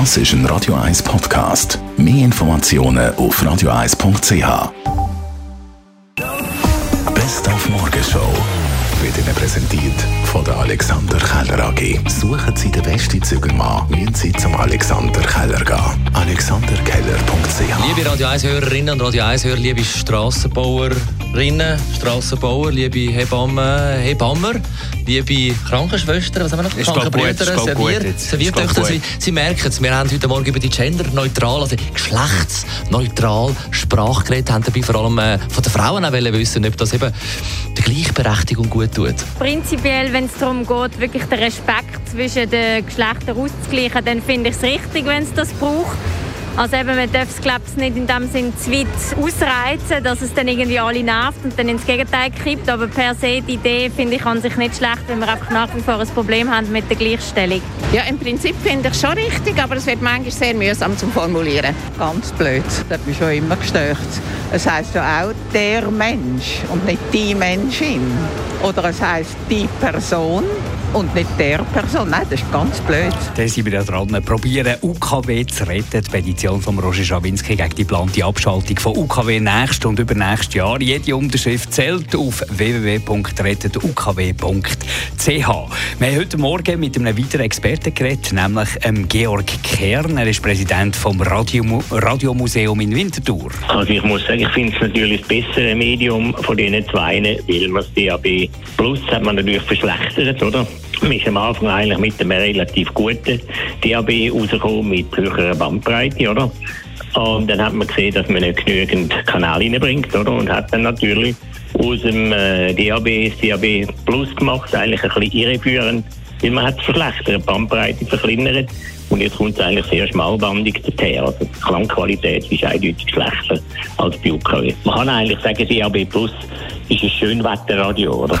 Das ist ein Radio 1 Podcast. Mehr Informationen auf radio1.ch. Best auf Morgenshow wird Ihnen präsentiert von der Alexander Keller AG. Suchen Sie den besten Zügelmann, müssen Sie zum Alexander Keller gehen. AlexanderKeller.ch Liebe Radio 1-Hörerinnen und Radio 1-Hörer, liebe Strassenbauerinnen, Strassenbauer, liebe Hebammen, Hebammer, liebe Krankenschwestern, was haben wir noch? Gut Servier. Serviertöchter, Sie, Sie merken es, wir haben heute Morgen über die genderneutral, also geschlechtsneutral Sprache geredet, haben dabei vor allem äh, von den Frauen auch wollen wissen, ob das eben der Gleichberechtigung gut tut. Prinzipiell, wenn es darum geht, wirklich den Respekt zwischen den Geschlechtern auszugleichen, dann finde ich es richtig, wenn es das braucht. Also eben, man darf es, glaube ich, nicht in dem Sinn zu weit ausreizen, dass es dann irgendwie alle nervt und dann ins Gegenteil kippt. Aber per se, die Idee finde ich an sich nicht schlecht, wenn wir einfach nach wie vor ein Problem haben mit der Gleichstellung. Ja, im Prinzip finde ich schon richtig, aber es wird manchmal sehr mühsam zum Formulieren. Ganz blöd. Das hat mich schon immer gestört. Es heißt ja auch der Mensch und nicht die Menschin. Oder es heißt die Person und nicht der Person. Nein, das ist ganz blöd. Da sind wir ja dran. Probieren, UKW zu retten. Die Petition von Roger Schawinski gegen die geplante Abschaltung von UKW nächstes und übernächstes Jahr. Jede Unterschrift zählt auf www.rettetukw.ch. Wir haben heute Morgen mit einem weiteren Experten geredet, nämlich ähm, Georg Kern. Er ist Präsident vom Radio Radiomuseum in Winterthur. Also ich muss sagen, ich finde es natürlich das bessere Medium von diesen zwei, weil man das DAB Plus hat man natürlich verschlechtert, oder? Man ist am Anfang eigentlich mit einem relativ guten DAB rausgekommen, mit höherer Bandbreite, oder? Und dann hat man gesehen, dass man nicht genügend Kanäle reinbringt, oder? Und hat dann natürlich aus dem äh, DAB das DAB Plus gemacht, eigentlich ein bisschen irreführend, weil man hat es verschlechtert, die Bandbreite verkleinert. Und jetzt kommt es eigentlich sehr schmalbandig daher. Also die Klangqualität ist eindeutig schlechter als bei UKW. Man kann eigentlich sagen, DAB Plus ist ein Schönwetterradio, oder?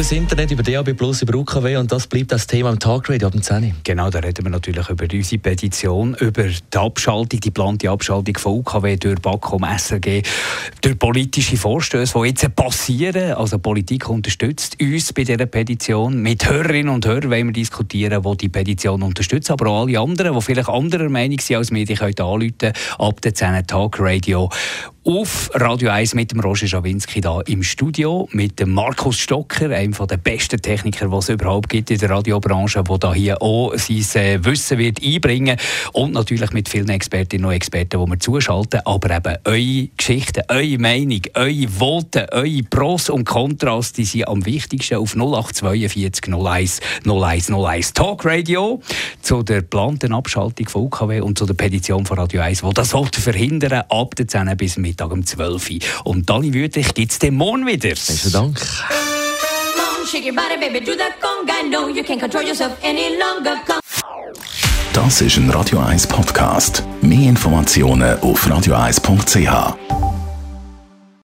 Über das Internet, über DAB+, über UKW und das bleibt das Thema im Talkradio ab dem 10. Genau, da reden wir natürlich über unsere Petition, über die Abschaltung, die geplante Abschaltung von UKW durch BAKOM, SRG, durch politische Vorstöße, die jetzt passieren. Also Politik unterstützt uns bei dieser Petition. Mit Hörerinnen und Hörern wollen wir diskutieren, die die Petition unterstützen, aber auch alle anderen, die vielleicht anderer Meinung sind als wir, die können anrufen ab der 10 Talk Radio auf Radio 1 mit dem Roger Schawinski da im Studio, mit dem Markus Stocker, einem der besten Techniker, die es überhaupt gibt in der Radiobranche, der da hier auch sein äh, Wissen wird einbringen. Und natürlich mit vielen Expertinnen und Experten, die wir zuschalten, aber eben eure Geschichten, eure Meinung, eure Voten, eure Pros und Kontras, die sind am wichtigsten auf 0842 01 01 01 Talk Radio zu der geplanten Abschaltung von UKW und zu der Petition von Radio 1, die das verhindern ab der 10 bis Mittag um 12 Uhr. Und Dani Wüthrich gibt es den morgen wieder. Besten Dank. Das ist ein Radio 1 Podcast. Mehr Informationen auf radio1.ch.